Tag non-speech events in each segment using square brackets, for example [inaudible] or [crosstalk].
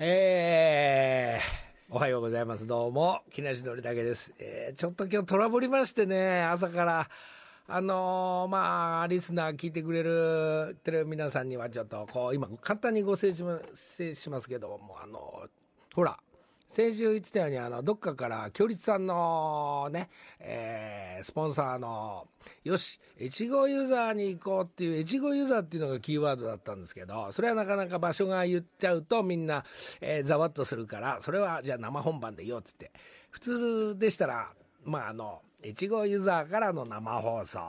えー、おはようございます。どうも、木梨憲武です。えー、ちょっと今日トラブりましてね、朝から。あのーまあ、リスナー聞いてくれるテレビ皆さんにはちょっと、こう、今、簡単にご説明しますけども、あのほら、先週言ってたように、あの、どっかから、強立さんのね、えー、スポンサーの、よし、越後ユーザーに行こうっていう、越後ユーザーっていうのがキーワードだったんですけど、それはなかなか場所が言っちゃうとみんな、えー、ざわっとするから、それはじゃあ生本番で言おうっつって。普通でしたら、まあ、あの、越後ユーザーからの生放送、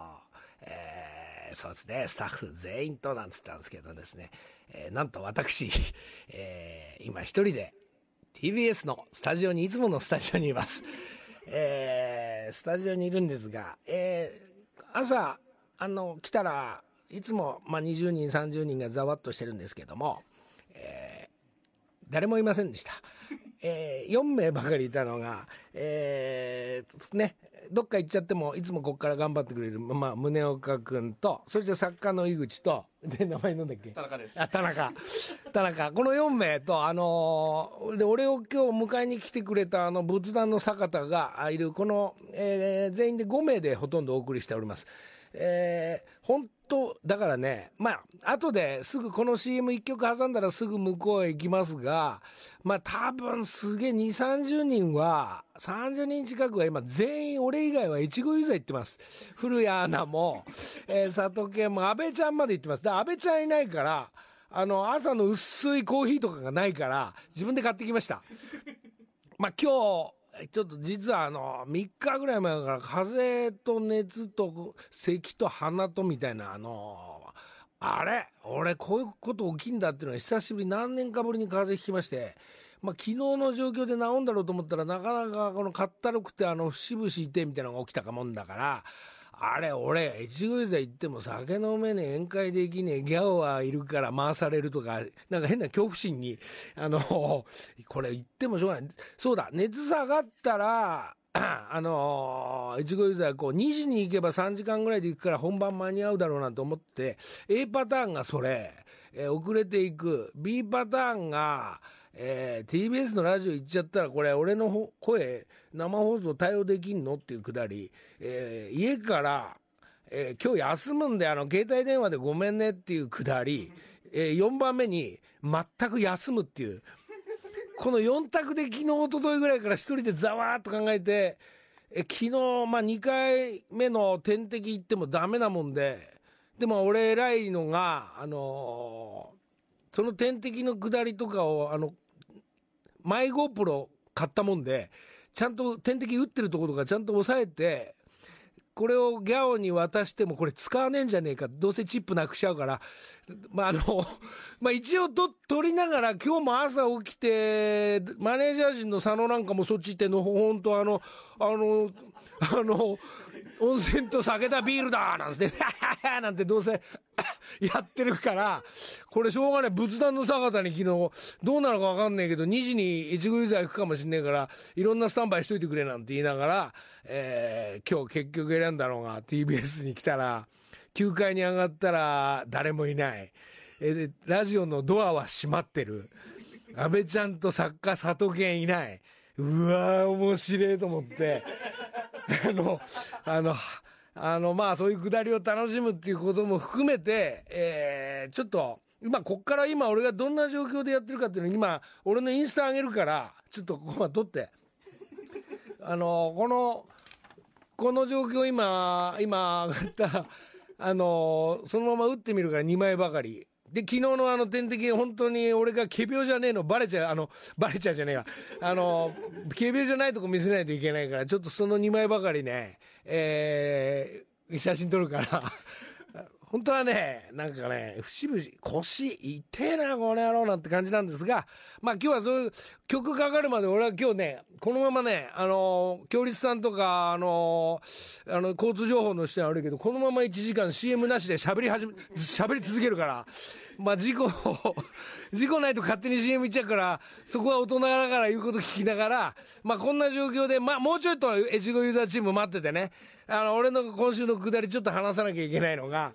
えーそうですね、スタッフ全員となんつったんですけどですね、えーなんと私、[laughs] えー今一人で TBS のスタジオに、いつものスタジオにいます。[laughs] えースタジオにいるんですが、えー朝、あの、来たらいつも、まあ、20人、30人がざわっとしてるんですけども、えー誰もいませんでした。えー4名ばかりいたのが、えーね、どっか行っちゃっても、いつもここから頑張ってくれる、まあ、宗岡君と、そして作家の井口と、で、名前なんだっけ？田中ですあ、田中。田中。この4名と、あのーで、俺を今日迎えに来てくれた、あの、仏壇の坂田がいる、この、えー全員で5名でほとんどお送りしております。えー本当、だからね、まあ、後ですぐこの CM1 曲挟んだらすぐ向こうへ行きますが、まあ多分すげえ2、30人は、30人近くは今全員俺以外は越後ユーザー行ってます。古谷アナも、えー佐藤健も安倍ちゃんまで行ってます。で、安倍ちゃんいないから、あの、朝の薄いコーヒーとかがないから、自分で買ってきました。まあ今日、ちょっと実はあの、3日ぐらい前から風邪と熱と咳と鼻とみたいなあの、あれ俺こういうこと起きんだっていうのは久しぶり何年かぶりに風邪ひきまして、まあ昨日の状況で治んだろうと思ったらなかなかこのかったるくてあの節々いてみたいなのが起きたかもんだから、あれ、俺、越後湯沢行っても酒飲めねえ、宴会できねえ、ギャオはいるから回されるとか、なんか変な恐怖心に、あの、これ言ってもしょうがない。そうだ、熱下がったら、[clears throat] あの越後湯沢こう2時に行けば3時間ぐらいで行くから本番間に合うだろうなと思って A パターンがそれ、えー遅れていく B パターンが、えー TBS のラジオ行っちゃったらこれ俺の声生放送対応できんの？っていうくだり、えー家から、えー今日休むんであの携帯電話でごめんねっていうくだり、え4番目に全く休むっていう。この4択で昨日一昨日ぐらいから一人でざわーっと考えてえ昨日、まあ、2回目の点滴行ってもダメなもんででも俺偉いのが、あのーその点滴の下りとかをあのマイ GoPro 買ったもんでちゃんと点滴打ってるところとかちゃんと押さえてこれをギャオに渡してもこれ使わねえんじゃねえかどうせチップなくしちゃうからまああの [laughs] まあ一応と取りながら今日も朝起きてマネージャー陣の佐野なんかもそっち行ってんの本当あのあのあの温泉と酒だビールだなんつって。[laughs] なんてどうせ [laughs] やってるからこれしょうがない。仏壇の坂田に昨日どうなるか分かんないけど2時に越後湯沢行くかもしんねえからいろんなスタンバイしといてくれなんて言いながら、えー今日結局選んだのが TBS に来たら9階に上がったら誰もいない、えラジオのドアは閉まってる。安倍ちゃんと作家佐藤健いない。うわー面白いと思って。[laughs] あのあのあのまあそういうくだりを楽しむっていうことも含めて、えーちょっと今こっから今俺がどんな状況でやってるかっていうのを今俺のインスタ上げるからちょっとここまで撮って。あのこのこの状況今今上がったあのそのまま打ってみるから2枚ばかり。で昨日のあの点滴本当に俺が仮病じゃねえのバレちゃうあのバレちゃうじゃねえかあの仮病じゃないとこ見せないといけないからちょっとその2枚ばかりねえー写真撮るから。本当はね、なんかね、節々、腰、痛えな、この野郎なんて感じなんですが、まあ今日はそういう曲かかるまで俺は今日ね、このままね、あのー、京立さんとか、あのあの、交通情報の人は悪いけど、このまま1時間 CM なしで喋り始め、喋り続けるから、まあ事故、[laughs] 事故ないと勝手に CM 行っちゃうから、そこは大人ながら言うこと聞きながら、まあこんな状況で、まあもうちょっと越後ユーザーチーム待っててね、あの、俺の今週のくだりちょっと話さなきゃいけないのが、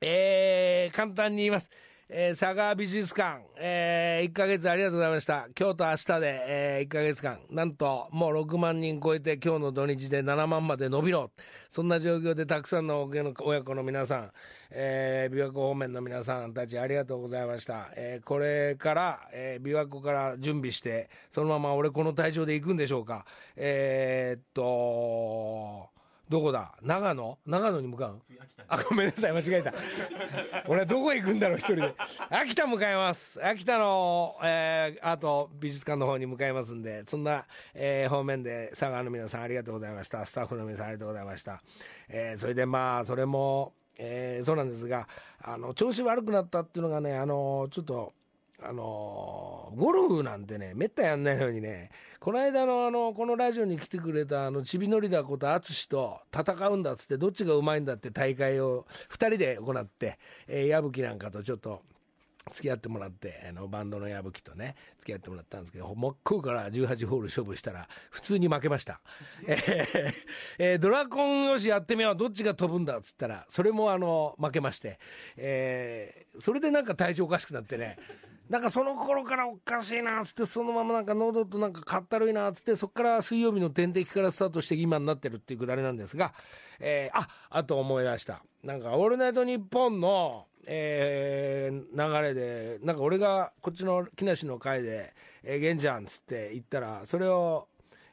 えー、簡単に言います。えー、佐川美術館、えー、1ヶ月ありがとうございました。今日と明日で、えー、1ヶ月間、なんともう6万人超えて今日の土日で7万まで伸びろ。そんな状況でたくさんの親子の皆さん、えー、琵琶湖方面の皆さんたちありがとうございました。えー、これから、えー、琵琶湖から準備して、そのまま俺この体調で行くんでしょうか。えー、っと、どこだ？長野？長野に向かう？あ、ごめんなさい、間違えた。[laughs] 俺はどこ行くんだろう、一人で。秋田向かいます。秋田の、えー、アート美術館の方に向かいますんで、そんな、えー、方面で佐賀の皆さんありがとうございました。スタッフの皆さんありがとうございました。えー、それでまあ、それも、えー、そうなんですが、あの、調子悪くなったっていうのがね、あの、ちょっと、あのゴルフなんてね、めったやんないのにね、この間のあの、このラジオに来てくれたあの、ちびのりだこと淳と戦うんだっつって、どっちがうまいんだって大会を2人で行って、えー、矢吹なんかとちょっと、付き合ってもらって、あの、バンドの矢吹とね、付き合ってもらったんですけど、真っ向から18ホール勝負したら、普通に負けました。え、えー、ドラコンよしやってみよう、どっちが飛ぶんだっつったら、それもあの、負けまして、えー、それでなんか体調おかしくなってね、なんかその頃からおかしいなっつって、そのままなんか喉となんかかったるいなっつって、そこから水曜日の点滴からスタートして今になってるっていうくだりなんですが、えー、あ、あと思い出した。なんか、オールナイトニッポンの、えー、流れで、なんか俺がこっちの木梨の会で、えー、玄ちゃんっつって言ったら、それを、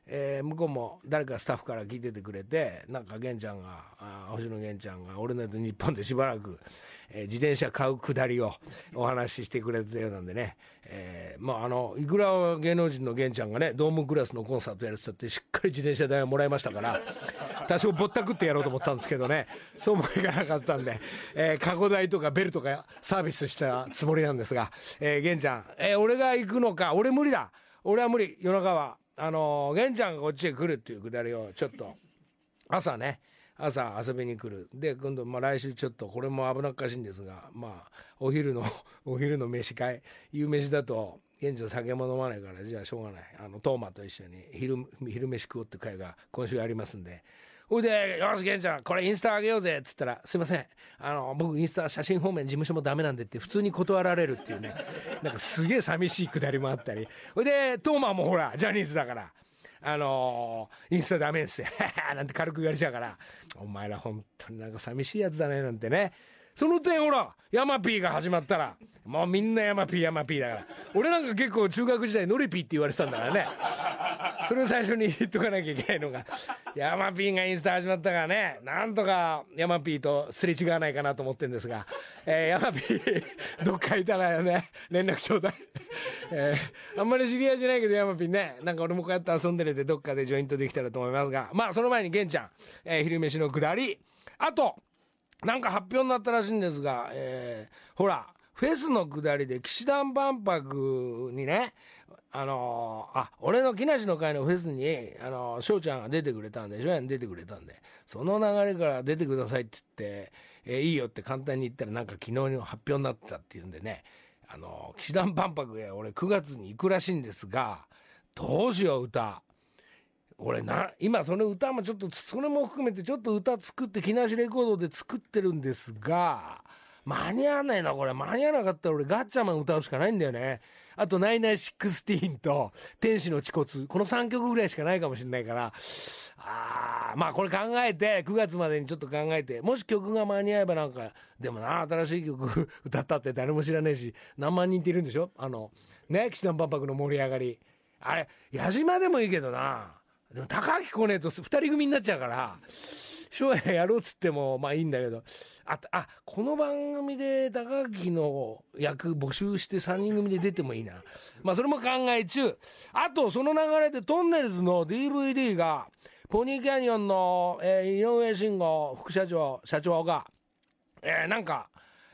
えー、向こうも誰かスタッフから聞いててくれて、なんか玄ちゃんが、あ星野玄ちゃんが、俺のと日本でしばらく、えー、自転車買うくだりをお話ししてくれてたようなんでね、えー、まああの、いくら芸能人の玄ちゃんがね、ドームクラスのコンサートやるって言ってしっかり自転車代をもらいましたから、[laughs] 多少ぼったくってやろうと思ったんですけどね、そうもいかなかったんで、えー、過去代とかベルとかサービスしたつもりなんですが、えー、玄ちゃん、えー、俺が行くのか、俺無理だ。俺は無理、夜中は。あの、玄ちゃんがこっちへ来るっていうくだりをちょっと。朝ね。朝遊びに来る。で今度、まあ、来週ちょっとこれも危なっかしいんですがまあお昼の [laughs] お昼の飯会。夕飯だと現地の酒も飲まないからじゃあしょうがない。あのトーマと一緒に昼昼飯食おうって会が今週ありますんで。ほいで、よし、玄ちゃん、これインスタあげようぜっつったら、すいません、あの、僕インスタ写真方面事務所もダメなんでって普通に断られるっていうね、[laughs] なんかすげえ寂しいくだりもあったり。ほいで、トーマもほら、ジャニーズだから、あのー、インスタダメっすよ。[laughs] なんて軽く言われちゃうから、お前ら本当になんか寂しいやつだね、なんてね。その点ほら、ヤマピーが始まったら、もうみんなヤマピーヤマピーだから。俺なんか結構中学時代ノリピーって言われてたんだからね。それを最初に言っとかなきゃいけないのが、ヤマピーがインスタ始まったからね、なんとかヤマピーとすれ違わないかなと思ってんですが、えー、ヤマピー、どっかいたらね、連絡ちょうだい。えー、あんまり知り合いじゃないけどヤマピーね、なんか俺もこうやって遊んでるでどっかでジョイントできたらと思いますが、まあその前に玄ちゃん、えー、昼飯のくだり、あと、なんか発表になったらしいんですが、えー、ほら、フェスの下りで氣志團万博にね、あのー、あ、俺の木梨の会のフェスに、あのー、翔ちゃんが出てくれたんで、翔やん出てくれたんで、その流れから出てくださいって言って、えー、いいよって簡単に言ったらなんか昨日に発表になったっていうんでね、あのー、騎士団万博へ俺9月に行くらしいんですが、どうしよう歌。俺な、今その歌もちょっと、それも含めてちょっと歌作って、木梨レコードで作ってるんですが、間に合わないな、これ。間に合わなかったら俺ガッチャマン歌うしかないんだよね。あと、ナイナイシックスティーンと、天使の恥骨。この3曲ぐらいしかないかもしれないから、あー、まあこれ考えて、9月までにちょっと考えて、もし曲が間に合えばなんか、でもな、新しい曲 [laughs] 歌ったって誰も知らねえし、何万人っているんでしょ？あの、ね、氣志團万博の盛り上がり。あれ、矢島でもいいけどな。でも高木来ねえと2人組になっちゃうから、将来やろうっつってもまあいいんだけど、あ、あ、この番組で高木の役募集して3人組で出てもいいな。まあそれも考え中。あとその流れでトンネルズの DVD が、ポニーキャニオンの、えー、井上慎吾副社長、社長が、えー、なんか、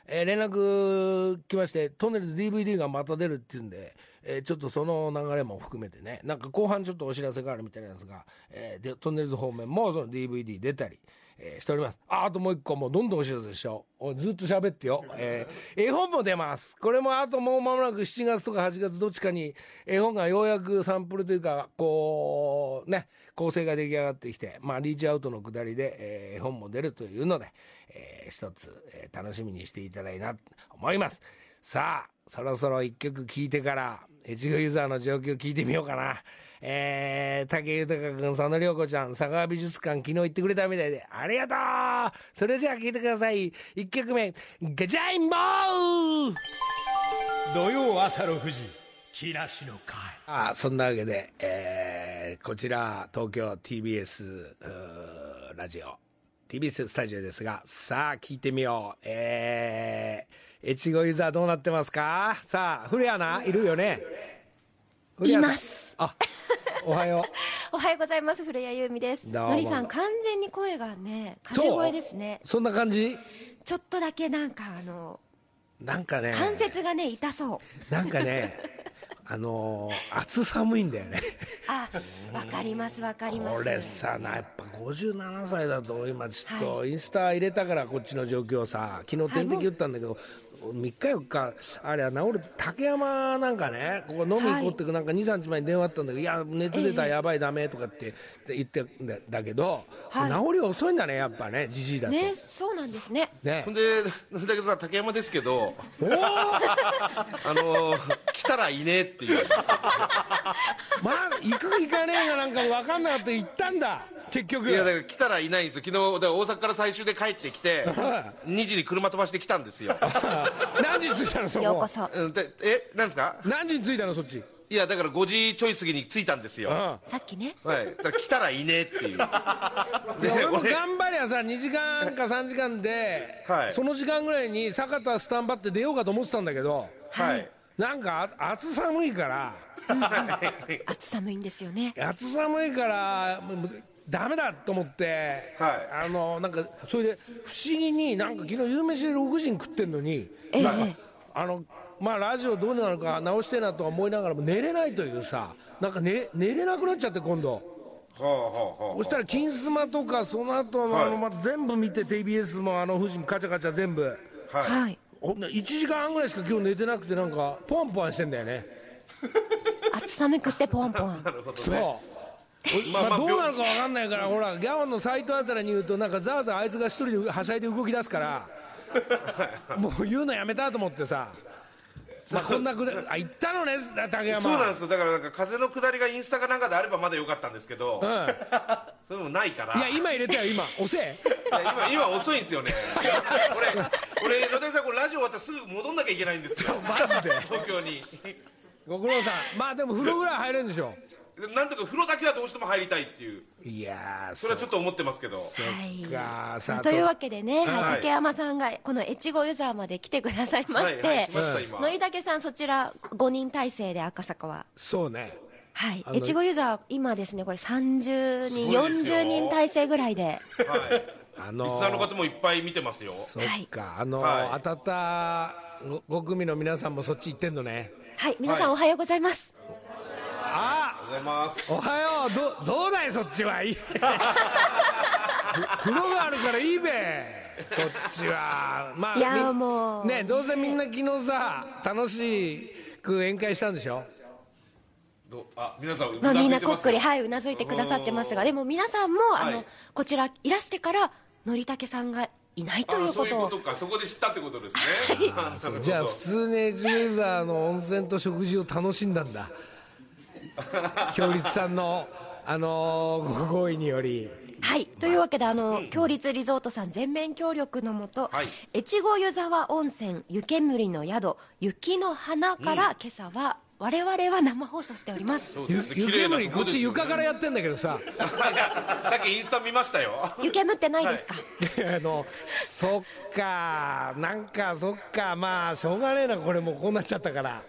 えー、連絡来まして、トンネルズ DVD がまた出るって言うんで、えー、ちょっとその流れも含めてね、なんか後半ちょっとお知らせがあるみたいなんですが、えー、でトンネルズ方面もその DVD 出たり、えー、しております。あ、あともう一個もうどんどんお知らせでしよう。ずっと喋ってよ。えー、絵本も出ます。これもあともう間もなく7月とか8月どっちかに絵本がようやくサンプルというか、こう、ね、構成が出来上がってきて、まあリーチアウトのくだりで、えー、絵本も出るというので、えー、一つ、えー、楽しみにしていただいなと思います。さあそろそろ一曲聴いてから越後ユーザーの状況聞いてみようかなえー、武豊君、佐野涼子ちゃん、佐川美術館、昨日行ってくれたみたいで、ありがとうそれじゃあ聴いてください。一曲目、ガジャインボー土曜朝6時、木梨の会。ああそんなわけで、えー、こちら、東京 TBS ラジオ、TBS スタジオですが、さあ、聞いてみよう。えー、越後ユーザーどうなってますか？さあ、古谷アナ、いるよね？います。あ、おはよ [laughs] おはようございます。古谷由美です。のりさん、完全に声がね、風声ですねう。。そんな感じ？ちょっとだけなんか、あの、なんかね、関節がね、痛そう。なんかね、[laughs] あのー、暑寒いんだよね。あ、わかります、わかります。これさなやっぱ57歳だと今ちょっとはインスタ入れたからこっちの状況さ昨日点滴打ったんだけど、3日4日あれは治る竹山なんかねここ飲み行こうってなんか23日前に電話あったんだけど、い、や熱出たらやばいダメとかって言ってんだだけど、はい治り遅いんだねやっぱねじじいだと。ね、そうなんですね。ねほんで、だけどさ、竹山ですけど、おー [laughs] あのー来たらいねえっていう。[laughs] まあ行く行かねえがなんか分かんなかった行ったんだ結局いや、だから来たらいないんですよ。昨日、大阪から最終で帰ってきて、2時に車飛ばして来たんですよ。[laughs] [laughs] 何時に着いたのそこようこそ。うんでえ、なんですか？何時に着いたのそっち？いや、だから5時ちょい過ぎに着いたんですよ。さっきね。い。だから来たらいねえっていう。いやで俺も俺頑張りゃさ2時間か3時間で、はいその時間ぐらいに坂田スタンバって出ようかと思ってたんだけどはい。なんかあ暑寒いから暑寒いんですよね。暑寒いからもうダメだと思って、はいあのなんかそれで不思議になんか昨日夕飯で6時に食ってんのに、ええなんかあのまあラジオどうなるか直してえなとは思いながらも寝れないというさなんか、ね、寝れなくなっちゃって今度。はあはあはそしたら「金スマ」とかその後のはいあの、まあ、全部見て TBS もあの富士もカチャカチャ全部あ。はい。はい。ほんで1時間半ぐらいしか今日寝てなくてなんかポンポンしてんだよね [laughs] 暑寒くってポンポン。[laughs] なるほどそう、ね。まあどうなるか分かんないからほらギャオンのサイトあたりに言うとなんかざわざわあいつが一人ではしゃいで動き出すから [laughs] もう言うのやめたと思ってさ。まあこんなくだあ行ったのね竹山。そうなんですよ。だからなんか風の下りがインスタかなんかであればまだよかったんですけど、うん、いそれもないから。や今入れたよ今。押せ。いや今今遅いんですよね。俺俺野田さんこれラジオ終わったらすぐ戻んなきゃいけないんですよ。マジで。東京に。ご苦労さん。まあでも風呂ぐらい入れるんでしょなんとか風呂だけはどうしても入りたいっていう。いやーそれはちょっと思ってますけど。はい。かさあと。いうわけでね、はい。はい、竹山さんがこの越後ユーザーまで来てくださいまして、はいりたけさんそちら5人体制で赤坂は。そうね。はい。の越後ユーザー今ですねこれ30人すごいですよ。40人体制ぐらいで。はい。あのリスナーの方もいっぱい見てますよ。そっか、あの、はい。当たったご5組の皆さんもそっち行ってんのね。はい。皆さんはおはようございます、あありがとうございます。おはよう。どどうだいそっちはいい。ふ風呂があるからいいべ。そっちは。まあいやみもう。ねどうせみんな昨日さ楽しく宴会したんでしょ？どあ皆さんまあ、みんなこっくりいはいうなずいてくださってますがでも皆さんも、あのはいこちらいらしてからのりたけさんがいないというあそういうことをことかそこで知ったってことですね。じゃあ普通にエジューザーの温泉と食事を楽しんだんだ強立さんのあのーご好意により。はい。というわけであの強立リゾートさん全面協力のもと、はい。越後湯沢温泉湯煙の宿雪の花から、今朝は我々は生放送しております。そうですね。綺麗な煙こっち床からやってんだけどさ。い [laughs] やさっきインスタ見ましたよ。湯煙ってないですか、[laughs] あのそっか。なんかそっか。まあしょうがねえな。これもうこうなっちゃったから。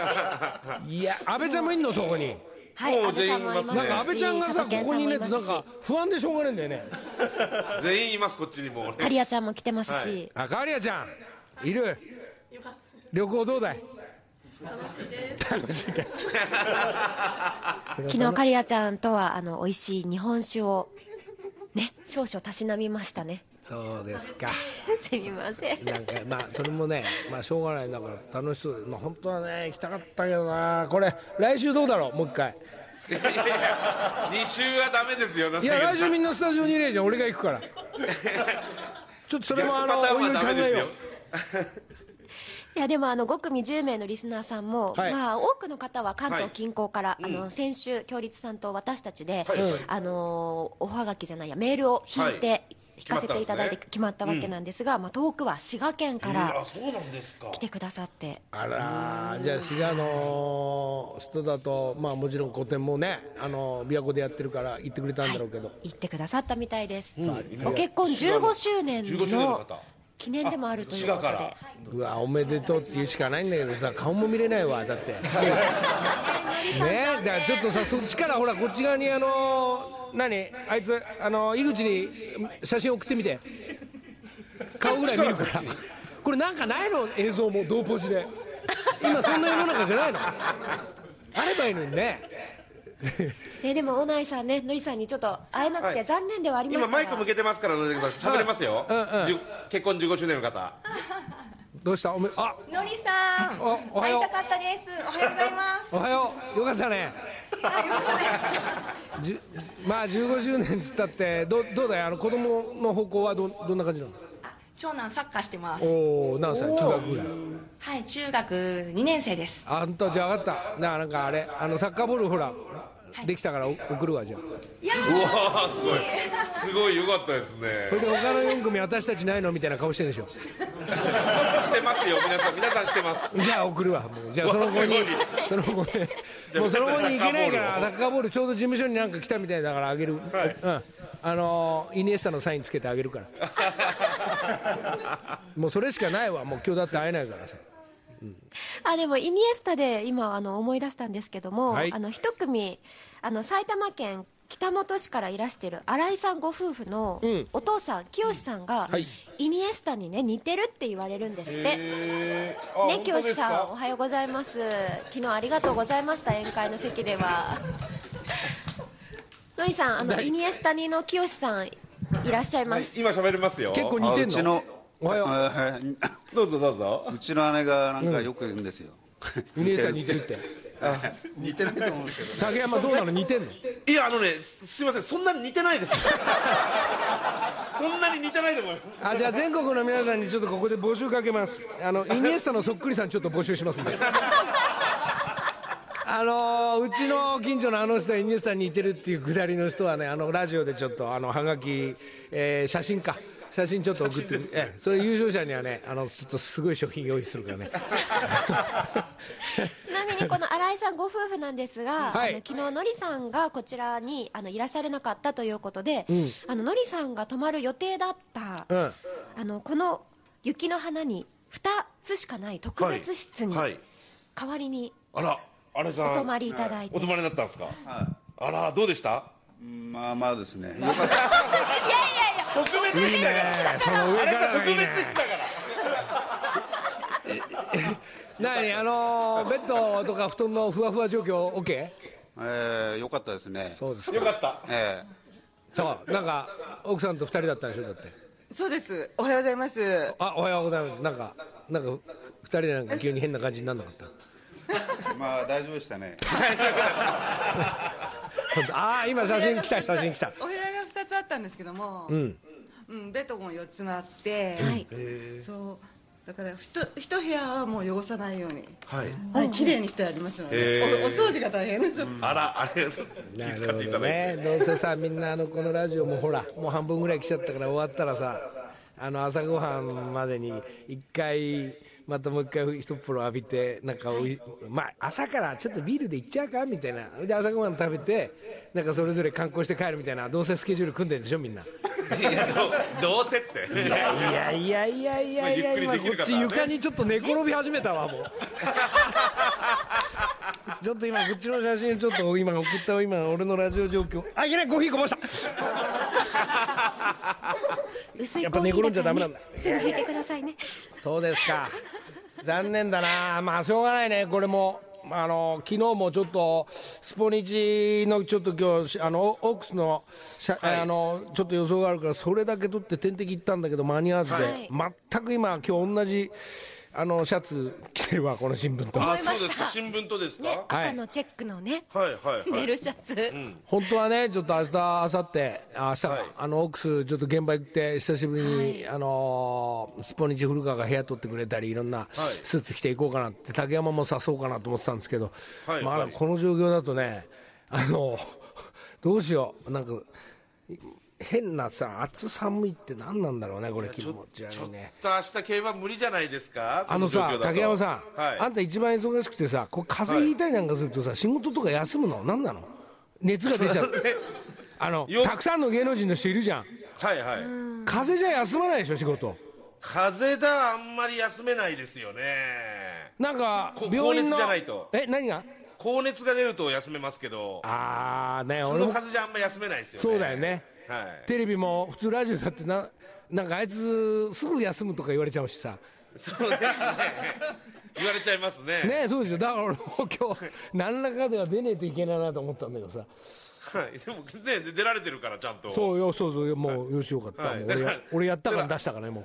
[laughs] いや安倍ちゃんもいんの？そこに。はいもう安倍さんもいます。し全員いますね。なんか安倍ちゃんがさここにいねなんか不安でしょうがねえんだよね。全員いますこっちにもカリアちゃんも来てますし、あかりやちゃん。いる。旅行どうだい？楽しいか昨日カリアちゃんとはあの美味しい日本酒をね少々たしなみましたね。そうですか。[laughs] すみません。なんかまあそれもねまあしょうがない。だから楽しそう。でまあ本当はね行きたかったけどな。これ来週どうだろう？もう一回。いやいや2週はダメですよ。いや来週みんなスタジオにいれえじゃん。俺が行くから。ちょっとそれもあのおいおい考ダメですよ。えよういやでもあの5組10名のリスナーさんも、はい。まあ、多くの方は関東近郊から、あの先週、共立さんと私たちで、はい。はい。あのおはがきじゃないや、メールを引いて、はい。引かせていただいて決まったわけなんですが、まあ、遠くは滋賀県かえーらあそうなんですか。来てくださって、あらーじゃあ滋賀の人だとまあもちろん古典もねあの琵琶湖でやってるから行ってくれたんだろうけど、行ってくださったみたいです、ん。ご結婚15周年15周年のの方記念でもあるというこで。うわおめでとうって言うしかないんだけどさ顔も見れないわだって。[laughs] ねだからちょっとさそっちからほらこっち側にあの何あいつあの井口に写真送ってみて。顔ぐらい見るから。これなんかないの？映像も同ポジで。今そんな世の中じゃないの。あればいいのにね [laughs] ね、でも、小内さんね、のりさんにちょっと会えなくてはい。残念ではありましたが、今マイク向けてますから野出さん。喋れますよ、うんうん。じゅ結婚15周年の方。どうした？おめあ。のりさん、おおはよう。会いたかったです。おはようございます。おはよう。よかったね。じゅまあ15周年っつったってどどうだよあの子供の方向はどどんな感じなの？あ長男サッカーしてます。おお何歳？中学ぐらい？はい、中学2年生です。あんたじゃあ分かった。ななんかあれ。あのサッカーボールほらできたからお送るわじゃあ。いやうわーすごい。すごいよかったですね。それで他の4組私たちないのみたいな顔してるでしょ。してますよ皆さん。皆さんしてます。じゃあ送るわ。もうじゃあその子にうわその子に。[laughs] もうその子に行けないからサッカーボールちょうど事務所になんか来たみたいだからあげる、はい。うん。あのーイニエスタのサインつけてあげるから。[laughs] もうそれしかないわ。もう今日だって会えないからさあでもイニエスタで今あの思い出したんですけども、はい。あの一組あの埼玉県北本市からいらしてる新井さんご夫婦のうん。お父さん、清さんが、はい。イニエスタにね似てるって言われるんですって。ね、清さん、おかはようございます。昨日ありがとうございました、宴会の席では。[laughs] のりさん、あの、イニエスタにの清さん、いらっしゃいます。今喋れますよ。結構似てんのおはよう。あどうぞどうぞ。うちの姉がなんかよく言うんですよ、イニエスタに似てるって。似てないと思うんですけど。竹山どうなの似てんの？いやあのねすすいません。そんなに似てないです。そんなに似てないと思います。あじゃあ全国の皆さんにちょっとここで募集かけます。あのイニエスタのそっくりさんちょっと募集しますんで。あのーうちの近所のあの人はイニエスタに似てるっていうくだりの人はねあのラジオでちょっとあのはがき、えー写真か写真ちょっと送ってええそれ優勝者にはねあのちょっとすごい商品用意するからね。[laughs] ちなみにこの新井さんご夫婦なんですが、はい。あの昨日のりさんがこちらにあのいらっしゃれなかったということで、あののりさんが泊まる予定だった、うん。あのこの雪の花に2つしかない特別室にはい。はい。代わりにあらあれさん。お泊まりいただいて。お泊まりになったんですか、あらどうでした？まあまあですね。よかった。特 [laughs] 別いいねその上あれさから。がいいね特別室だから。何？あのーベッドとか布団のふわふわ状況 OK? えー、よかったですね。そうですよかった。えそうなんか奥さんと二人だったんでしょだって。そうです。おはようございます。あおはようございます。なんかなんか二人でなんか急に変な感じにならなかった？えまあ大丈夫でしたね。本 [laughs] 当ああ今写真来た写真来た。お部屋が二つあったんですけども、ううん、んベッドも四つもあって、はい。そう。だからひと一部屋はもう汚さないように、はい。はい、綺麗にしてありますので、おお掃除が大変です。あらありがとう気なる遣っていただいて、ね。どうせさみんなあのこのラジオもほらもう半分ぐらい来ちゃったから終わったらさあの朝ごはんまでに一回またもう一回一風呂浴びてなんかおいまあ朝からちょっとビールで行っちゃうか？みたいな。で朝ごはん食べてなんかそれぞれ観光して帰るみたいな。どうせスケジュール組んでんでしょ？みんな。いやどうどうせって。いやいやいやいやいや、まあゆっくりでき今こっち床にちょっと寝転び始めたわもう。[laughs] ちょっと今こっちの写真ちょっと今送った今俺のラジオ状況。あいけない！コーヒーこぼした。[laughs] やっぱ寝転んじゃダメなんねだ、すぐ拭いてくださいね。そうですか残念だな。まあしょうがないね。これも。あの昨日もちょっとスポニチのちょっと今日あのオークスのしゃ、あのちょっと予想があるからそれだけ取って点滴行ったんだけど間に合わずで、はい。全く今今日同じあのシャツ着てるわこの新聞と。あそうですか。新聞とですか、ね、はい。赤のチェックのね、はいはいはい。ネルシャツ、本当はねちょっと明日明後日あ明日か、はい。あのオークスちょっと現場行って久しぶりに、あのースポニチ古川が部屋取ってくれたりいろんなスーツ着ていこうかなって竹山も誘そうかなと思ってたんですけど、まあはい。はいこの状況だとねあのどうしよう。なんか変なさ暑寒いって何なんだろうねこれ気持ち悪ちょっいねと明日競馬無理じゃないですかあのさ竹山さん、はい、あんた一番忙しくてさこう風邪ひいたりなんかするとさ、仕事とか休むの？何なの？熱が出ちゃってあのよたくさんの芸能人の人いるじゃん。はいはい。風邪じゃ休まないでしょ仕事。風邪だあんまり休めないですよね。なんかこ病院の高熱じゃないと。え何が？高熱が出ると休めますけど。ああねその俺も風邪じゃあんま休めないですよね。そうだよね。はいテレビも普通ラジオだってななんかあいつすぐ休むとか言われちゃうしさ。そうですね。言われちゃいますね。ねそうでしょ。だから俺も今日何らかでは出ねえといけないなと思ったんだけどさ。はい。でもね出られてるからちゃんと。そうよそうそうもうよしよかった、はい。だから俺やったから出したからねもう。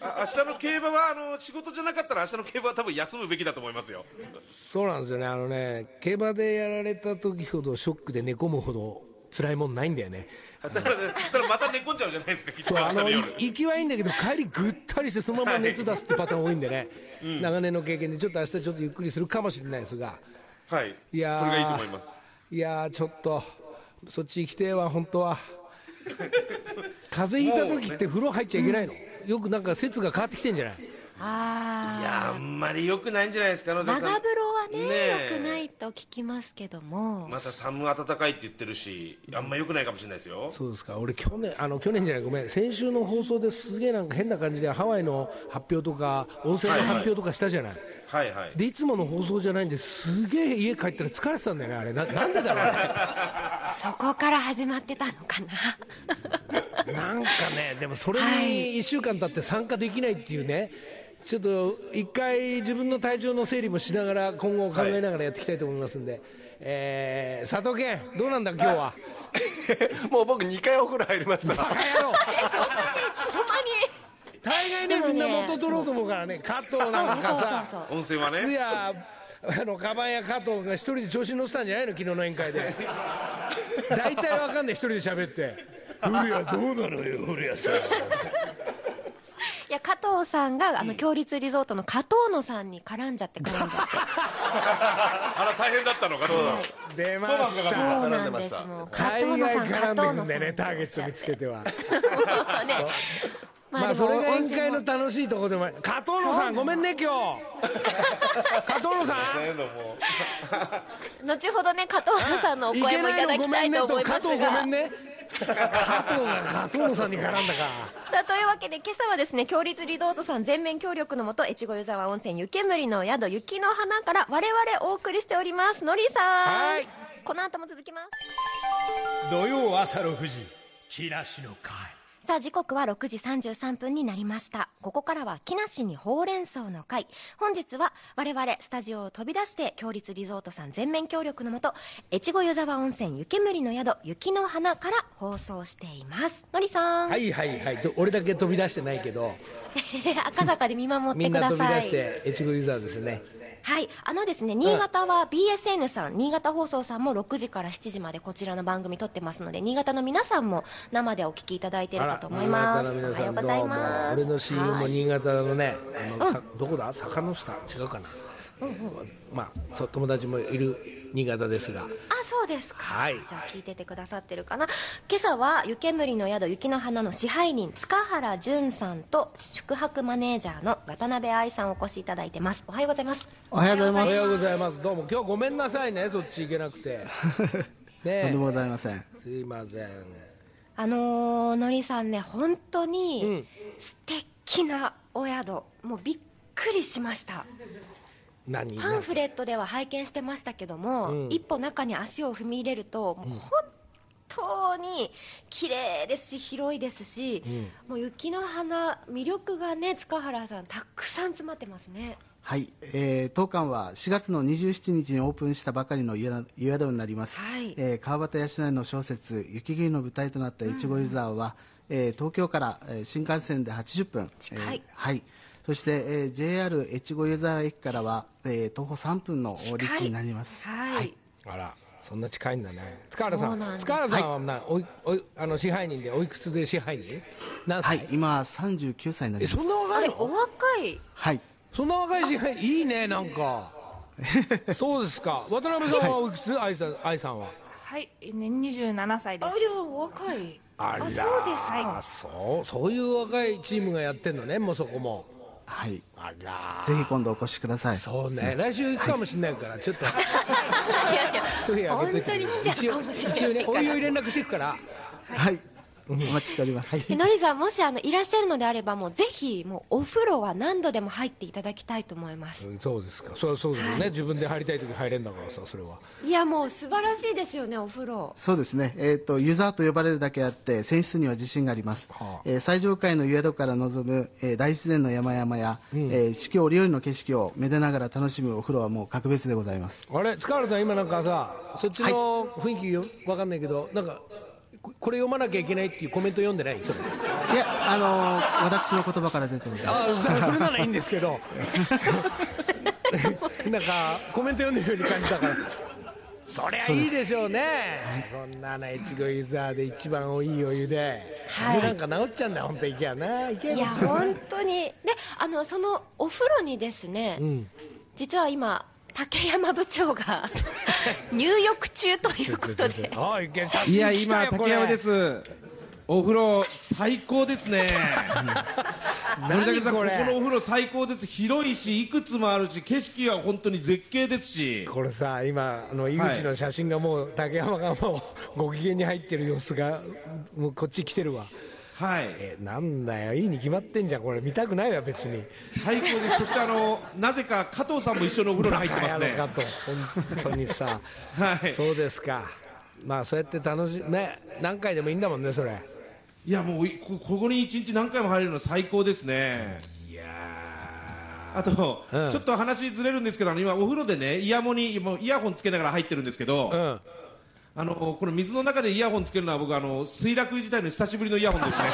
あ明日の競馬はあの仕事じゃなかったら明日の競馬は多分休むべきだと思いますよ。そうなんですよね。あのね競馬でやられた時ほどショックで寝込むほど辛いもんないんだよね。だからだからまた寝込んじゃうじゃないですかきっとそうあの行きはいいんだけど帰りぐったりしてそのまま熱出すってパターン多いんでね、長年の経験でちょっと明日ちょっとゆっくりするかもしれないですがはい。いやーそれがいいと思います。いやーちょっとそっち行きてえわ本当は。[laughs] 風邪ひいた時って風呂入っちゃいけないの、よくなんか説が変わってきてんじゃない？あいやあんまり良くないんじゃないですか長風呂はねねえ。良くないと聞きますけども。また寒暖かいって言ってるしあんま良くないかもしれないですよ。そうですか。俺去年あの去年じゃないごめん先週の放送ですげえなんか変な感じでハワイの発表とか温泉の発表とかしたじゃない、はいはい。でいつもの放送じゃないんですげえ家帰ったら疲れてたんだよねあれ。ななんでだろうあ [laughs] そこから始まってたのかな。れ [laughs] なんかねでもそれに1週間経って参加できないっていうねちょっと一回自分の体調の整理もしながら今後考えながらやっていきたいと思いますんで、えー佐藤健どうなんだ今日は？[laughs] もう僕2回お風呂入りました。バカ野郎。[laughs] そんなにいつの間に。大概ねでもねみんな元取ろうと思うからね加藤なんかさそうそう温泉はね。靴やあのカバンや加藤が一人で調子に乗せたんじゃないの昨日の宴会で。大体わかんない一人で喋って「古谷どうなのよ古谷さん」いや加藤さんがあの強立リゾートの加藤野さんに絡んじゃって絡んじゃって。[laughs] あら大変だったのかどうだ出ました。そうなんですもう加藤大野さん加藤野さん。んでねターゲット見つけては。[laughs] ね。まあそれが宴会の楽しいところでも加藤野さんごめんね今日。加藤野さん。後ほどね加藤野さんのおい声もいただきたいと思いますが。藤ごめんね加藤が加藤野さんに絡んだか。さあというわけで今朝はですね強立リゾートさん全面協力のもと越後湯沢温泉湯煙の宿雪の花から我々お送りしております。のりさん。はい。この後も続きます。土曜朝6時木梨の会さあ時刻は6時33分になりました。ここからは木梨にほうれん草の会。本日は我々スタジオを飛び出して強立リゾートさん全面協力のもと越後湯沢温泉湯煙の宿雪の花から放送しています。のりさん、はいはいはい。と俺だけ飛び出してないけど。[laughs] 赤坂で見守っみんてください。な飛び出して越後ユーザーですねはい、あのですね、新潟は BSN さん、新潟放送さんも6時から7時までこちらの番組撮ってますので、新潟の皆さんも生でお聞きいただいているかと思います。新おはようございます。俺の親友もはい。新潟のね、あのさどこだ？坂の下？違うかな、まあそう友達もいる新潟ですがあ、そうですか。はいじゃあ聞いててくださってるかな。今朝は湯煙の宿雪の花の支配人塚原淳さんと宿泊マネージャーの渡辺愛さんお越しいただいてます。おはようございます。おはようございます。おはようございますどうも今日ごめんなさいねそっち行けなくて [laughs] ねとんでもございません。すいませんあのー、のりさんね、本当に素敵なお宿、もうびっくりしました。何パンフレットでは拝見してましたけども、一歩中に足を踏み入れると、もう本当に綺麗ですし、広いですし、もう雪の花、魅力がね、塚原さん、たくさん詰まってますね。はい、えー当館は4月の27日にオープンしたばかりの湯宿になります、はい。えー川端康成の小説「雪国」の舞台となった越後湯沢は、えー東京から、えー新幹線で80分。近い。えーはいそして、えー JR 越後湯沢駅からは、えー徒歩3分の立地になります。はい、あらそんな近いんだね。塚原さんなん塚原さんはな、おいおいあの支配人でおいくつで支配人？何歳、はい今39歳になります。えそんな若いおの若い。はい。そんな若い支配いいねなんか。[laughs] そうですか。渡辺さんはおいくつ？愛さん愛さんは？はい、ね、27歳です。ありゃ若い。あら。そうですか、あそうそういう若いチームがやってんのねもうそこもはい。あらぜひ今度お越しください。そうね。来週行くかもしれないからちょっと。[laughs] いやいや一部屋開けといて。本当に来ちゃうかもしれない一応ねおいおい連絡していくから。はいお待ちしております、でのりさんもしあのいらっしゃるのであればもうぜひもうお風呂は何度でも入っていただきたいと思います、うんそうですか。それはそうですよね、自分で入りたい時入れんだからさそれは。いやもう素晴らしいですよねお風呂。そうですね、えー、とユーザーと呼ばれるだけあって泉質には自信があります、はあ。えー最上階の湯宿から望む、えー大自然の山々や、えー四季折々の景色をめでながら楽しむお風呂はもう格別でございます。あれ？塚原さん今なんかさそっちの雰囲気よわかんないけどなんかここれ読まなきゃいけないっていうコメント読んでない？それ。いやあのー私の言葉から出ております。あそれならいいんですけど。[laughs] なんかコメント読んでるように感じたから。そりゃいいでしょうね。そんなの越後ユーザーで一番おいいお湯で、はい。でなんか治っちゃうんだよ本当行けやな行けいや本当に。であのそのお風呂にですね、実は今竹山部長が入浴中ということで。[laughs] あいや今竹山です。お風呂最高ですね。[laughs] 森竹さんここのお風呂最高です。広いしいくつもあるし景色は本当に絶景ですし。これさ今あの井口の写真がもう竹山がもうご機嫌に入ってる様子がもうこっち来てるわはい。えなんだよ。いいに決まってんじゃん。これ見たくないわ別に。最高です。[laughs] そしてあのなぜか加藤さんも一緒のお風呂に入ってますね。バカ野郎かと本当にさ。[laughs] はい。そうですか。まあそうやって楽しね何回でもいいんだもんねそれ。いやもうこここに一日何回も入れるの最高ですね。いやあと、うん。ちょっと話ずれるんですけど今お風呂でねイヤモニもうイヤホンつけながら入ってるんですけど、うんあのこの水の中でイヤホンつけるのは僕あの水楽自体の久しぶりのイヤホンですね。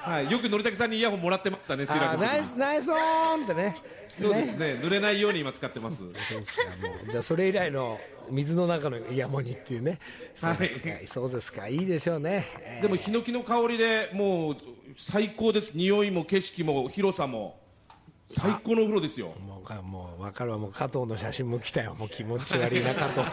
はい。よくのりたけさんにイヤホンもらってましたね水楽の時あーナイスナイスオンってね。そうですね。濡れないように今使ってます。じゃあそれ以来の水の中のイヤモニっていうね。そうですか、そうですか。いいでしょうね。えーでもヒノキの香りでもう最高です。匂いも景色も広さも最高のお風呂ですよ。もうかもう分かるわ。もう加藤の写真も来たよ。もう気持ち悪いな加藤。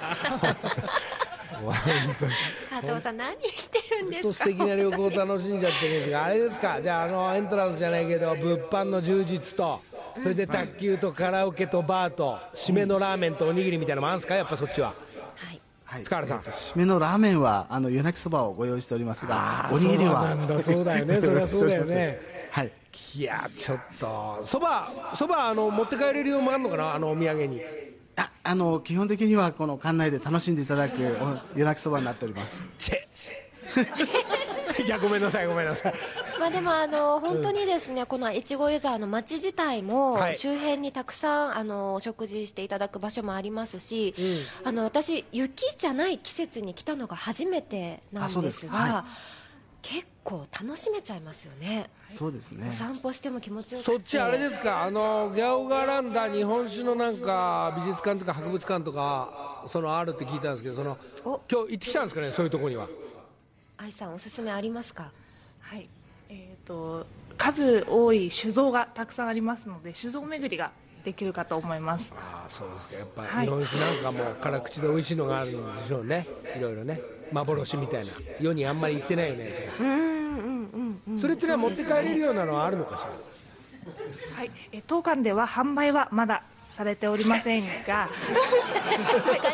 加藤さん何してるんですか？素敵な旅行を楽しんじゃってるんですがあれですか？じゃああのエントランスじゃないけど物販の充実とそれで卓球とカラオケとバーと締めのラーメンとおにぎりみたいなのもあるんですか？やっぱそっちは。はい。はい塚原さん。えーと締めのラーメンはあの夜泣きそばをご用意しておりますがおにぎりはそうなんだ。そうだよね。そりゃそうだよね。[laughs] はいいやちょっとそばそばあの持って帰れるようもあるのかなあのお土産に。ああの基本的にはこの館内で楽しんでいただくお夜泣きそばになっております。チェ。[laughs] いやごめんなさいごめんなさい。まあでもあの本当にですね、この越後湯沢の町自体もはい。周辺にたくさんあのお食事していただく場所もありますし、あの私雪じゃない季節に来たのが初めてなんあそうです。すは結構楽しめちゃいますよね。そうですねお散歩しても気持ちよくて。そっちあれですか？あのギャオガランダ日本酒のなんか美術館とか博物館とかそのあるって聞いたんですけどそのお今日行ってきたんですかね？そういうところには愛さんおすすめありますか？はい。えっ、と数多い酒造がたくさんありますので酒造巡りができるかと思います。ああそうですか。やっぱはい。日本酒なんかも辛口で美味しいのがあるんでしょうね。いろいろね。幻みたいな。世にあんまり行ってないようなやつが。うんうんうんうん。それってのは持って帰れるようなのはあるのかしら？はい。え当館では販売はまだされておりませんが、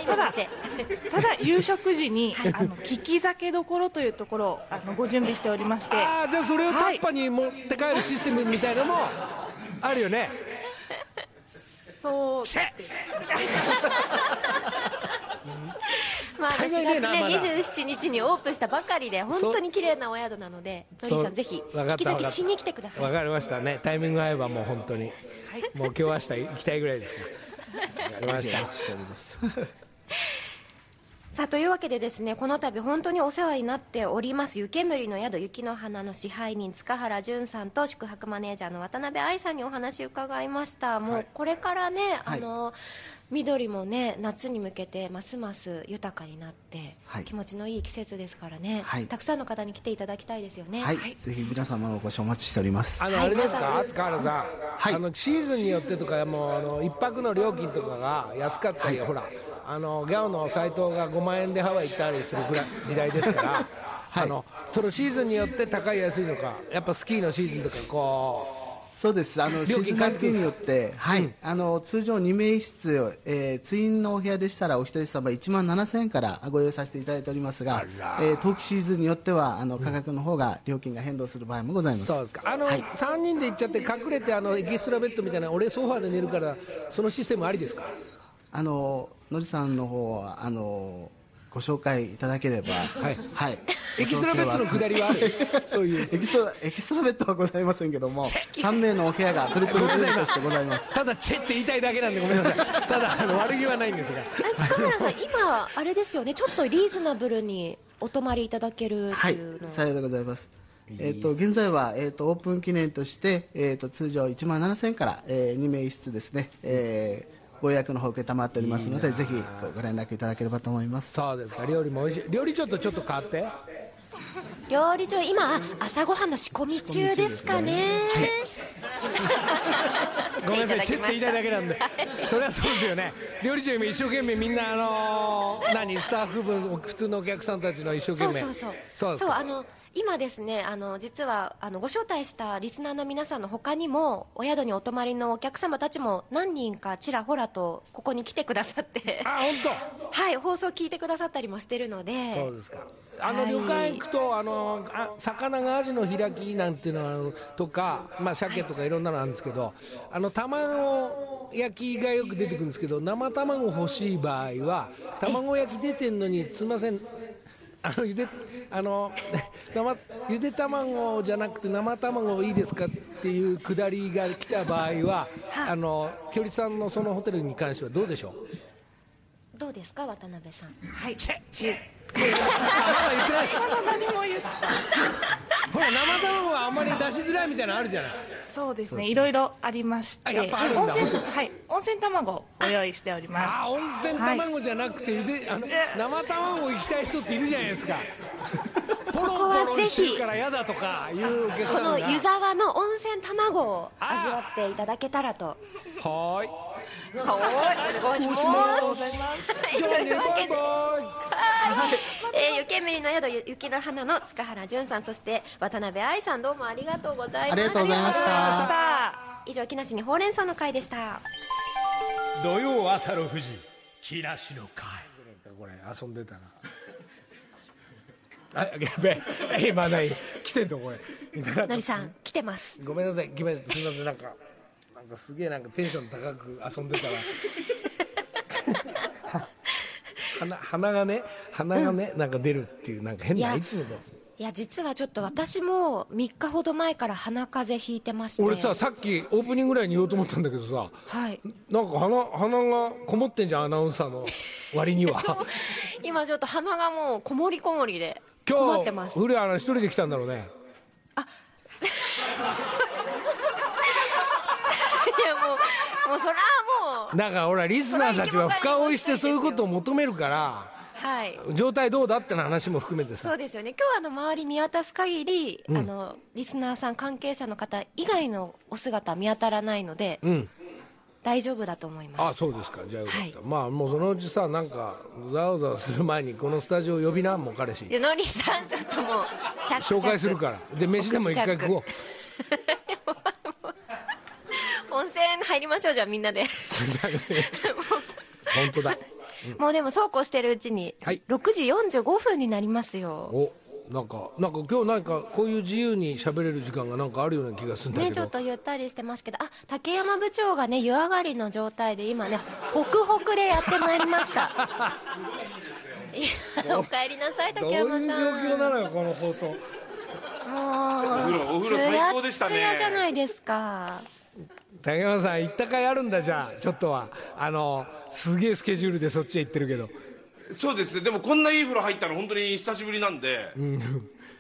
ただただ夕食時にあの利き酒どころというところをあのご準備しておりまして、ああじゃあそれをタッパに持って帰るシステムみたいなのもあるよねそうです。まあ、4大月ね概ねなまだ。27日にオープンしたばかりで本当に綺麗なお宿なのでのりさんぜひ引き続きしに来てください。わかりました。ねタイミング合えばもう本当に、もう今日明日行きたいぐらいですかわかりました [laughs] さあというわけでですねこの度本当にお世話になっております湯煙の宿雪の花の支配人塚原淳さんと宿泊マネージャーの渡辺愛さんにお話伺いました。もうこれからね、あの緑もね夏に向けてますます豊かになって、はい。気持ちのいい季節ですからね、はい。たくさんの方に来ていただきたいですよね。はい、ぜひ皆様のお越しお待ちしております。あの、はいあれですか、ん塚原さん、あのシーズンによってとか、もうあの一泊の料金とかが安かったり、ほら、あのギャオの斎藤が5万円でハワイ行ったりするぐらい時代ですから、あのそのシーズンによって高い、安いのか、やっぱスキーのシーズンとか、こそうです。あのシーズン関係によって、はい。あの通常2名室、えー、ツインのお部屋でしたらお一人様1万7000円からご用意させていただいておりますが、えー、冬季シーズンによってはあの価格の方が料金が変動する場合もございます、そうですか、あの、はい。3人で行っちゃって、隠れてあのエキストラベッドみたいな、俺、ソファーで寝るから、そのシステムありですか、あののりさんの方はあのご紹介いただければ、はい。はい、エキストラベッドの下りはある、そういう。エキストラエキストラベッドはございませんけども3名のお部屋がトリプルベッドとしてございます。ただチェって言いたいだけなんでごめんなさい。ただあの悪気はないんですが。[laughs] あ塚原さん今あれですよね。ちょっとリーズナブルにお泊まりいただけるはい。さようでございます。えっと現在は、えっとオープン記念として、えっと通常1万7000円から、えー、2名室ですね、えーご予約の方承っておりますのでぜひごご連絡いただければと思います。そうですか。料理も美味しい。料理ちょっとちょっと変わって。料理長今朝ごはんの仕込み中ですかね。ごめんなさい。チチェェって言いた。いだけなんで。それはそうですよね。料理長今一生懸命みんなあのー何スタッフ分普通のお客さんたちの一生懸命。そうそうそう。そうですかあの今ですねあの実はあのご招待したリスナーの皆さんの他にもお宿にお泊まりのお客様たちも何人かちらほらとここに来てくださって。あ本 [laughs] はい放送聞いてくださったりもしてるので。当そうですか。あのはい。旅館行くとあのあ魚がアジの開きなんていうのとかまあ鮭とかいろんなのあるんですけどあの卵焼きがよく出てくるんですけど生卵欲しい場合は卵焼き出てんのにすみませんあのゆであの生ゆで卵じゃなくて生卵いいですかっていうくだりが来た場合はあのきょりさんのそのホテルに関してはどうでしょう？どうですか渡辺さん。はい。[laughs] まだ言ってないです。[laughs] まだ何も言ってほら生卵はあんまり出しづらいみたいなのあるじゃない。そうですね。いろいろありまして。温泉はい。温泉卵をご用意しております。あ温泉卵じゃなくて、ゆであの生卵行きたい人っているじゃないですか。[laughs] ここはぜひこの湯沢の温泉卵を味わっていただけたらと。はーいはい。お願いしますじゃあねバイバえー、湯煙の宿ゆ雪の花の塚原淳さんそして渡辺愛さんどうもありがとうございましたありがとうございました以上木梨にほうれん草の会でした土曜朝6時木梨の会。イこれ遊んでたなあやべえ。今何来てんのこれ。のりさん来てます。ごめんなさい。来ましたすみません。なんかなんかすげえなんかテンション高く遊んでたら。は [laughs] 鼻鼻がね鼻がね、なんか出るっていうなんか変ないつもの。いや実はちょっと私も3日ほど前から鼻風邪ひいてまして。俺ささっきオープニングぐらいに言おうと思ったんだけどさはい。なんか鼻鼻がこもってんじゃんアナウンサーの [laughs] 割には。今ちょっと鼻がもうこもりこもりで困今日ってます。古谷アナ一人で来たんだろうねいやもうそれはもう。だからほらリスナーたちは深追いしてそういうことを求めるからはい。状態どうだっての話も含めてさ。そうですよね。今日あの周り見渡す限り、あのリスナーさん関係者の方以外のお姿見当たらないので、うん。大丈夫だと思います。あそうですか。じゃあよかった、はい。まあもうそのうちさなんかざわざわする前にこのスタジオ呼びなもう彼氏。でのりさんちょっともう紹介するからで飯でも一回食おう温泉入りましょうじゃあみんなで。[laughs] 本当だ。もうでもそうこうしてるうちに、はい。6時45分になりますよ。おなんかなんか今日なんかこういう自由に喋れる時間がなんかあるような気がするんだけど、ねちょっとゆったりしてますけど。あ竹山部長がね湯上がりの状態で今ねホクホクでやってまいりました。[laughs] いやお帰りなさいどういう状竹山さん況なのよこの放送。もう風呂お風呂最高でしたね。ツヤじゃないですか竹山さん行ったかいあるんだじゃあ。ちょっとは。あのすげえスケジュールでそっちへ行ってるけど。そうですね。でもこんないい風呂入ったの本当に久しぶりなんで、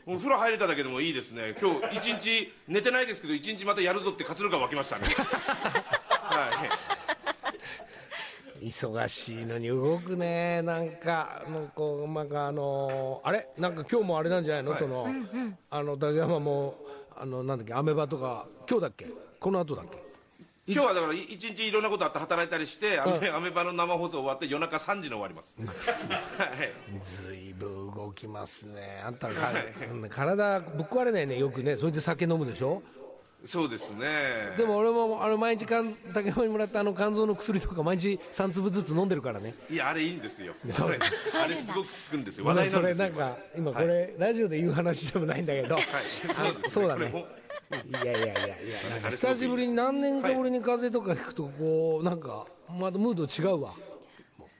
もう風呂入れただけでもいいですね。今日一日寝てないですけど一日またやるぞって活力が湧きましたね。[laughs] はい。忙しいのに動くね。なんかもうこうなんかあのーあれ？なんか今日もあれなんじゃないの、その、あの竹山もあのなんだっけ？アメバとか。今日だっけ？この後だっけ？今日はだから一日いろんなことあって働いたりしてアメアメバの生放送終わって夜中3時に終わります。はい。ずいぶん動きますね。あんた体ぶっ壊れないね。よくね。それで酒飲むでしょ？そうですね。でも俺もあの毎日かん竹山にもらったあの肝臓の薬とか毎日3粒ずつ飲んでるからね。いやあれいいんですよ。それあれすごく効くんですよ。話題なんですよ。それなんか今これ、ラジオで言う話でもないんだけど、はい。あそうですね。そうだねいやいやいやいや。なんか久しぶりに何年かぶりに風邪とかひくとこうなんかまだムード違うわ。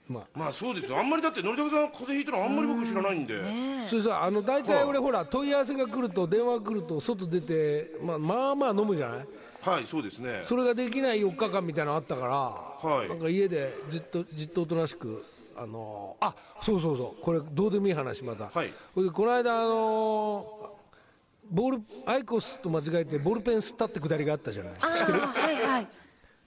まあ。まあ。そうですよ。あんまりだってのりたけさん風邪ひいたのあんまり僕知らないんで、それさあの大体俺ほら問い合わせが来ると電話来ると外出て、まあ、まあまあ飲むじゃない？はいそうですね。それができない4日間みたいなのあったから、はい。なんか家でじっとじっとおとなしくあのあそうそうそう。これどうでもいい話また、はい。これでこの間あのボールアイコスと間違えてボールペン吸ったってくだりがあったじゃない。ああはいはい。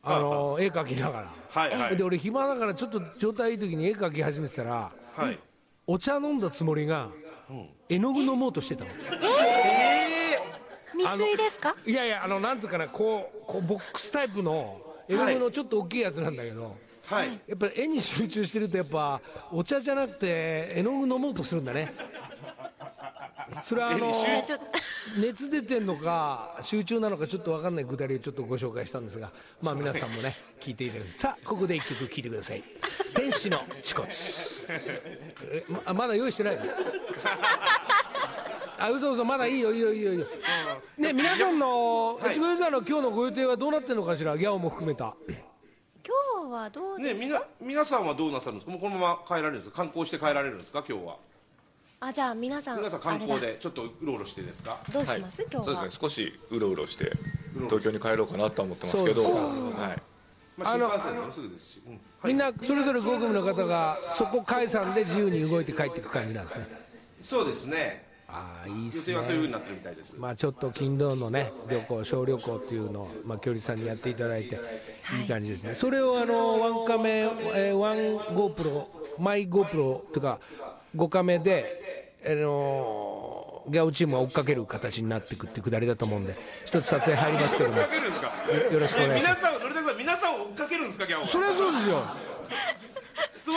あの絵描きながら、はいはい。で俺暇だからちょっと状態いい時に絵描き始めてたらはい。お茶飲んだつもりが、絵の具飲もうとしてたの。未遂ですか？いやいやあのなんていうかなこうこうボックスタイプの絵の具のちょっと大きいやつなんだけど、はい。やっぱり絵に集中してるとやっぱお茶じゃなくて絵の具飲もうとするんだねそれはあの熱出てんのか集中。なのかちょっと。分かんないくだりをちょっとご紹介したんですがまあ皆さんもね聞いていただいて。さあここで一曲聴いてください「天使の恥骨」えままだ用意してないの？[laughs] あ嘘嘘まだいいよいいよいいよいいよ。ね皆さんの越後ユーザーの今日のご予定はどうなってるのかしら？ギャオも含めた。今日はどうですか、ねみな皆さんはどうなさるんですか？もうこのまま帰られるんですか？観光して帰られるんですか？今日はあじゃあ皆さん皆さん観光でちょっとうろうろしてですか？だどうします、今日は。そうですね。少しうろうろして東京に帰ろうかなとは思ってますけど。そうはい。まあ、新幹線でもすぐですし、うん。みんなそれぞれ5組の方がそこ解散で自由に動いて帰っていく感じなんですね。そうですね。ああいいっす予定はそういうふうにねなってるみたいです、まあちょっと金土のね旅行小旅行っていうのをまあ距離さんにやっていただいてい。い感じですね、それをあのワンカメ、えーワン GoPro マイ GoPro というか5カメであのギャオチームが追っかける形になっていくっていうくだりだと思うんで一つ撮影入りますけども。よろしくお願いします。え皆さん皆さんを追っかけるんですか？ギャオは。それはそうですよ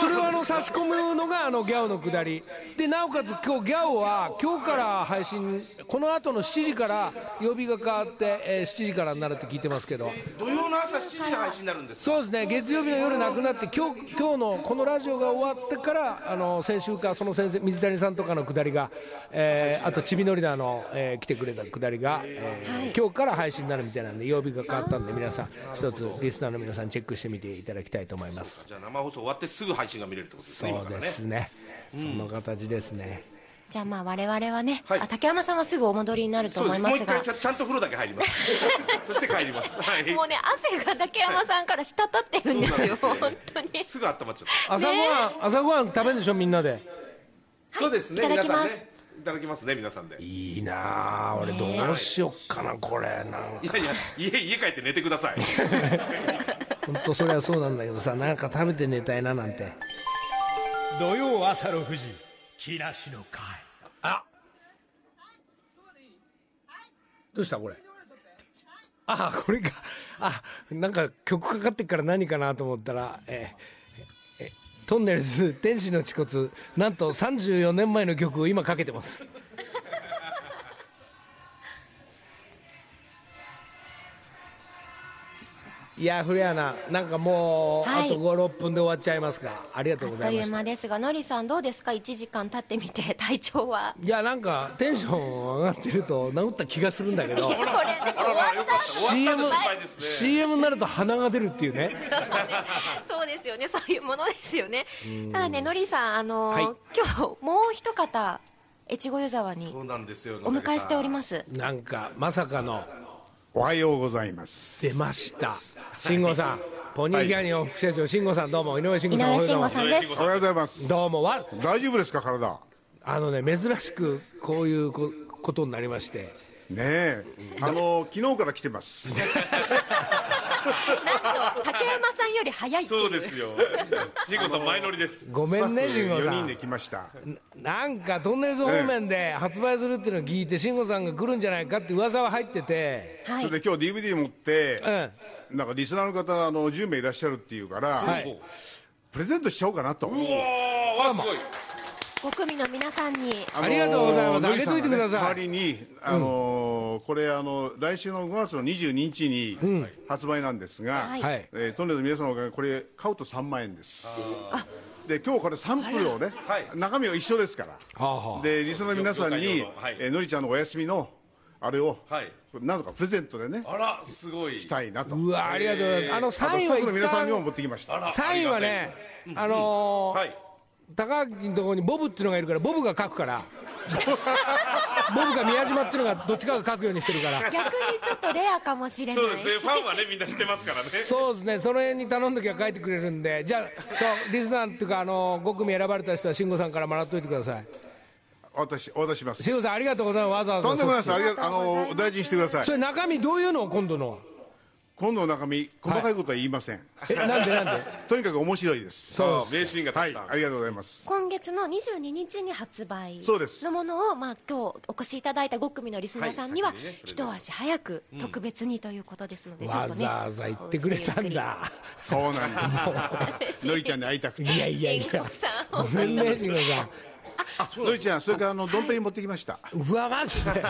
それはあの差し込むのがあのギャオのくだり。でなおかつ今日ギャオは今日から配信この後の7時から曜日が変わって、えー7時からになるって聞いてますけど。土曜の朝7時に配信になるんですか？そうですね。月曜日の夜なくなって今日今日のこのラジオが終わってからあの先週かその先生水谷さんとかのくだりが、えーあとちびのりだの、えー来てくれたくだりが、えー今日から配信になるみたいなんで曜日が変わったんで皆さん一つリスナーの皆さんチェックしてみていただきたいと思います。じゃあ生放送終わってすぐ配信が見れるってことですねそうですね。その形ですね、じゃあまあ我々はね、はい。あ竹山さんはすぐお戻りになるとそうですもう一思いますが回ちゃちゃんと風呂だけ入ります。[laughs] そして帰ります。はい。もうね汗が竹山さんから滴ってるんですよ、そうなん本当に。すぐ温まっちゃった。朝ごはん、朝ごはん食べるんでしょみんなで。そうですね。いただきます。皆さんねいただきますね皆さんで。いいいなあ俺どうしよっかなこれなんか。やいや家家帰って寝てください。[laughs] 本当それはそうなんだけどさなんか食べて寝たいななんて。土曜朝6時木梨の会。あ。どうしたこれ？あこれか。あなんか曲かかってっから何かなと思ったらえーえトンネルズ天使の恥骨なんと34年前の曲を今かけてます。いや古谷ななんかもう、はい。あと56分で終わっちゃいますがありがとうごあっというざいました間ですがのりさんどうですか？1時間経ってみて [laughs] 体調は？いやなんかテンション上がってると治った気がするんだけど。これで終わった CM, CM になると鼻が出るっていうね。[laughs] そうですよね。そういうものですよね。ただねのりさんあのーはい。今日もう一方越後湯沢にそうなんですよお迎えしておりますす。なんかまさかのおはようございます。出ました。慎吾さん。ポニーキャニオン副社長慎吾さんどうも。井上慎吾さん井上慎吾さんです。おはようございます。どうも。わ大丈夫ですか体？あのね珍しくこういうこことになりまして。ねえ。あの昨日から来てます [laughs] と竹山さんより早いっていう。そうですよ。慎吾さん前乗りです。ごめんね慎吾4さん人で来ました。なんかトンネルズ方面で発売するっていうのを聞いて慎吾さんが来るんじゃないかって噂は入ってて。はい。それで今日 DVD 持ってうん。なんかリスナーの方あの10名いらっしゃるっていうから、はい。プレゼントしちゃおうかなと。ああすごい5組の皆さんに。ありがとうございます。あげといてください。代わりに、あのーこれあの来週の5月の22日に発売なんですが、はい。はい。えートンネルの皆さんのおかげでこれ買うと3万円です。で今日これサンプルをね、はい。中身は一緒ですから、はあはあ。でリスナーの皆さんに、えーのりちゃんのお休みのあれを、はい。なんとかプレゼントでねあらすごい。したいなと。うわありがとうございます。あのあとサインは一スタッフの皆さんにも旦持ってきました。サインはねあのーはい高木のところにボブっていうのがいるからボブが書くから。[laughs] ボブが宮島っていうのがどっちかが書くようにしてるから。逆にちょっとレアかもしれない。そうですねファンはねみんな知ってますからね。そうですねその辺に頼んどきゃ書いてくれるんで。じゃあそうリスナーっていうかあの5組選ばれた人は慎吾さんからもらっといてください。私お渡しします。慎吾さんありがとうございます。わざわざとんでもないです。そありがあの大事にしてください。それ中身どういうの今度のは？今度の中身細かいことは言いません、えなんでなんで？[laughs] とにかく面白いです。そう名シーンがたはいくさん。ありがとうございます。今月の22日に発売そうです。のものを、まあ、今日お越しいただいた5組のリスナーさんには、はい。先にね一足早く特別にということですので、ちょっわとねざわざ言ってくれたんだ。そうなんです。[laughs] のりちゃんに会いたくて。いやいやいや。ごめんね慎吾さん。のりちゃんそれからあのドンペリ持ってきました。うわマジで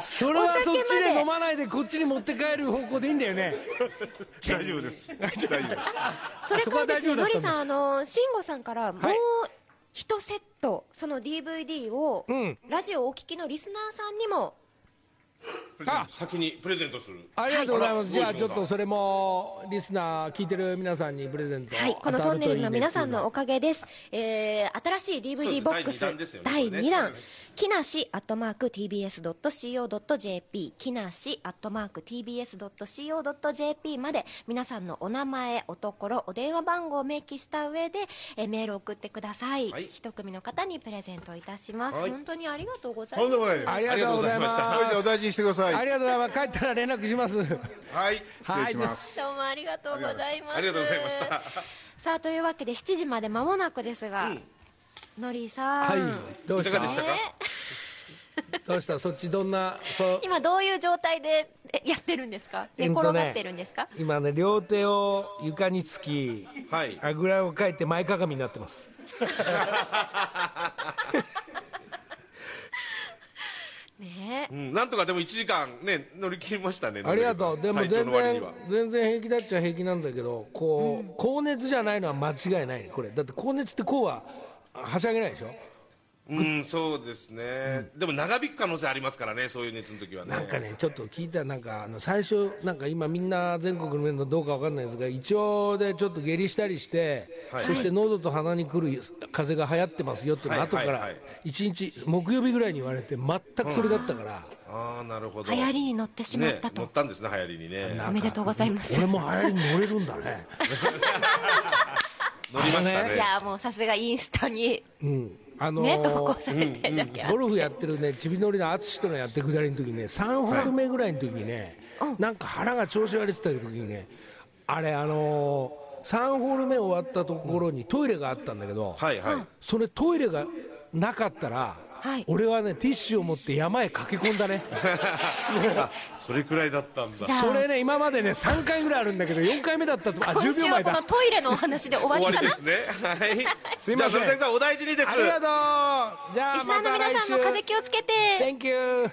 それはそっちで飲まないでこっちに持って帰る方向でいいんだよね。大丈夫です。大丈夫です。それからですねのりさんあの慎吾さんからもうはい一セットその DVD を、うん。ラジオをお聞きのリスナーさんにもあ先にプレゼントする。ありがとうございます、はい。じゃあちょっとそれもリスナー聞いてる皆さんにプレゼントはい、このトンネルズの皆さんのおかげです。えー、新しい DVD す。ボックス第二弾ですよね第これね。2弾、木梨アットマーク TBS.CO.JP、木梨アットマーク TBS.CO.JP まで皆さんのお名前、おところ、お電話番号を明記した上で、えーメールを送ってください。はい。一組の方にプレゼントいたします。はい。本当にありがとうございとます。んでもないです。ありがとうございます。あのりちゃんお大事にしてください。ありがとうございます。帰ったら連絡します。はい。失礼します。どうもありがとうございます。ありがとうございました。さあ、というわけで7時まで間もなくですが、のりさん。はい。どうした？でしたか？ね [laughs] どうした？そっちどんな？今どういう状態でえやってるんですか？寝うんとね転がってるんですか、今ね両手を床につきはい。あぐらをかいて前かがみになってます [laughs] ね。えうんなんとかでも1時間ね乗り切りましたねありがとう。でも全然全然平気だっちゃ平気なんだけどこう、高熱じゃないのは間違いないこれ。だって高熱ってこうははしゃげないでしょ？うんそうですね。でも長引く可能性ありますからねそういう熱の時はね。なんかねちょっと聞いたらなんかあの最初なんか今みんな全国の面のどうかわかんないですが胃腸でちょっと下痢したりして、はい。そして喉と鼻に来る風邪が流行ってますよっていうのはい後からはい。はい。1日木曜日ぐらいに言われて全くそれだったから、ああなるほど。流行りに乗ってしまったと、ね乗ったんですね流行りにね。おめでとうございます。俺も流行りに乗れるんだね。[laughs] 乗りましたね。いやもうさすがインスタに。うんあのーね投稿されてるだけあるゴルフやってるねちびのりの淳とのやってくだりの時にね3ホール目ぐらいの時にね、なんか腹が調子悪いって言った時にねあれあのー、3ホール目終わったところにトイレがあったんだけど、はいはい。それトイレがなかったら、はい。俺はねティッシュを持って山へ駆け込んだね。あ [laughs] それくらいだったんだ。それね今までね3回ぐらいあるんだけど4回目だったとあ10今週は秒前だ。このトイレのお話で終わりかな。終わりですね。はい。[laughs] すいません。じゃあそれさんお大事にです。ありがとう。じゃあリスナーの皆さんも風邪気をつけて。Thank you